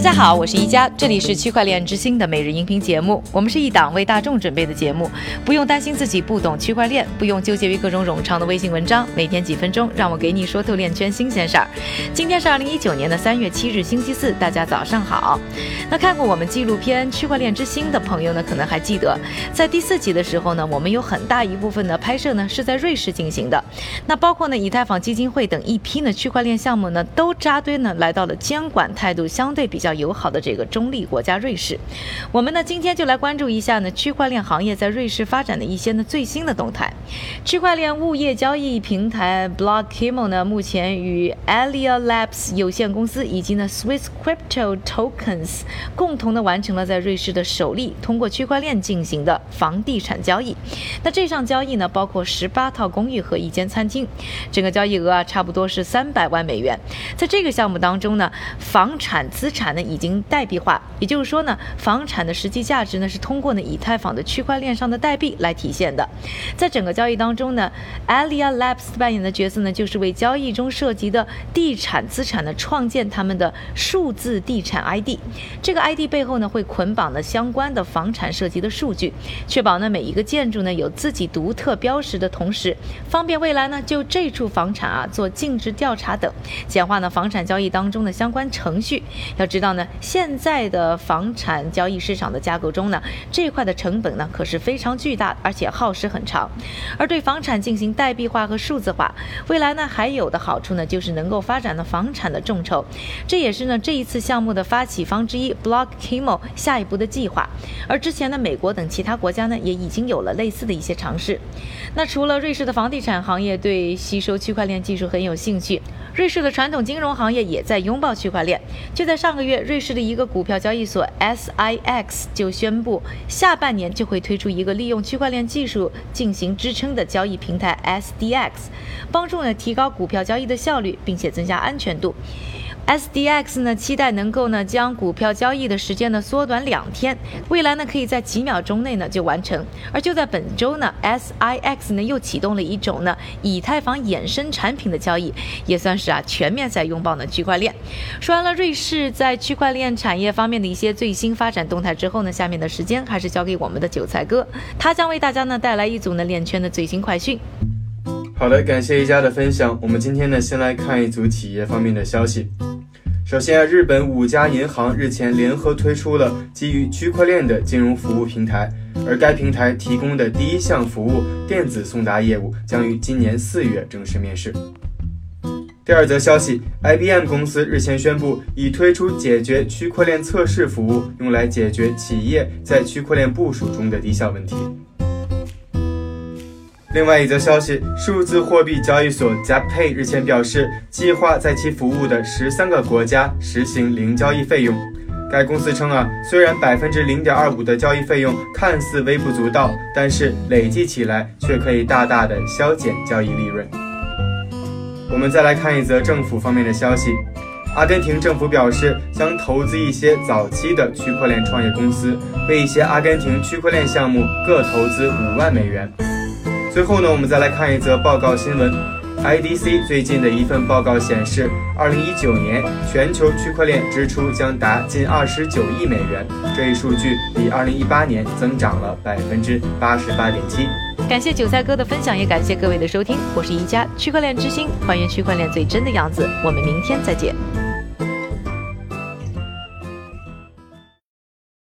大家好，我是一加，这里是区块链之星的每日音频节目。我们是一档为大众准备的节目，不用担心自己不懂区块链，不用纠结于各种冗长的微信文章。每天几分钟，让我给你说透链圈新鲜事儿。今天是二零一九年的三月七日，星期四，大家早上好。那看过我们纪录片《区块链之星》的朋友呢，可能还记得，在第四集的时候呢，我们有很大一部分的拍摄呢是在瑞士进行的。那包括呢以太坊基金会等一批呢区块链项目呢，都扎堆呢来到了监管态度相对比较。友好的这个中立国家瑞士，我们呢今天就来关注一下呢区块链行业在瑞士发展的一些呢最新的动态。区块链物业交易平台 Blockimo 呢目前与 Alia Labs 有限公司以及呢 Swiss Crypto Tokens 共同的完成了在瑞士的首例通过区块链进行的房地产交易。那这项交易呢包括十八套公寓和一间餐厅，整个交易额啊差不多是三百万美元。在这个项目当中呢，房产资产呢已经代币化，也就是说呢，房产的实际价值呢是通过呢以太坊的区块链上的代币来体现的。在整个交易当中呢，Alia Labs 扮演的角色呢就是为交易中涉及的地产资产呢创建他们的数字地产 ID。这个 ID 背后呢会捆绑了相关的房产涉及的数据，确保呢每一个建筑呢有自己独特标识的同时，方便未来呢就这处房产啊做尽职调查等，简化呢房产交易当中的相关程序。要知道。呢，现在的房产交易市场的架构中呢，这块的成本呢可是非常巨大，而且耗时很长。而对房产进行代币化和数字化，未来呢还有的好处呢，就是能够发展的房产的众筹。这也是呢这一次项目的发起方之一，block HIMO 下一步的计划。而之前呢，美国等其他国家呢也已经有了类似的一些尝试。那除了瑞士的房地产行业对吸收区块链技术很有兴趣，瑞士的传统金融行业也在拥抱区块链。就在上个月。瑞士的一个股票交易所 SIX 就宣布，下半年就会推出一个利用区块链技术进行支撑的交易平台 SDX，帮助呢提高股票交易的效率，并且增加安全度。SDX 呢，期待能够呢将股票交易的时间呢缩短两天，未来呢可以在几秒钟内呢就完成。而就在本周呢，SIX 呢又启动了一种呢以太坊衍生产品的交易，也算是啊全面在拥抱呢区块链。说完了瑞士在区块链产业方面的一些最新发展动态之后呢，下面的时间还是交给我们的韭菜哥，他将为大家呢带来一组呢链圈的最新快讯。好的，感谢一家的分享。我们今天呢先来看一组企业方面的消息。首先，日本五家银行日前联合推出了基于区块链的金融服务平台，而该平台提供的第一项服务电子送达业务将于今年四月正式面世。第二则消息，IBM 公司日前宣布已推出解决区块链测试服务，用来解决企业在区块链部署中的低效问题。另外一则消息，数字货币交易所 ZapPay 日前表示，计划在其服务的十三个国家实行零交易费用。该公司称啊，虽然百分之零点二五的交易费用看似微不足道，但是累计起来却可以大大的削减交易利润。我们再来看一则政府方面的消息，阿根廷政府表示将投资一些早期的区块链创业公司，为一些阿根廷区块链项目各投资五万美元。最后呢，我们再来看一则报告新闻。IDC 最近的一份报告显示，二零一九年全球区块链支出将达近二十九亿美元，这一数据比二零一八年增长了百分之八十八点七。感谢韭菜哥的分享，也感谢各位的收听。我是宜家区块链之星，还原区块链最真的样子。我们明天再见。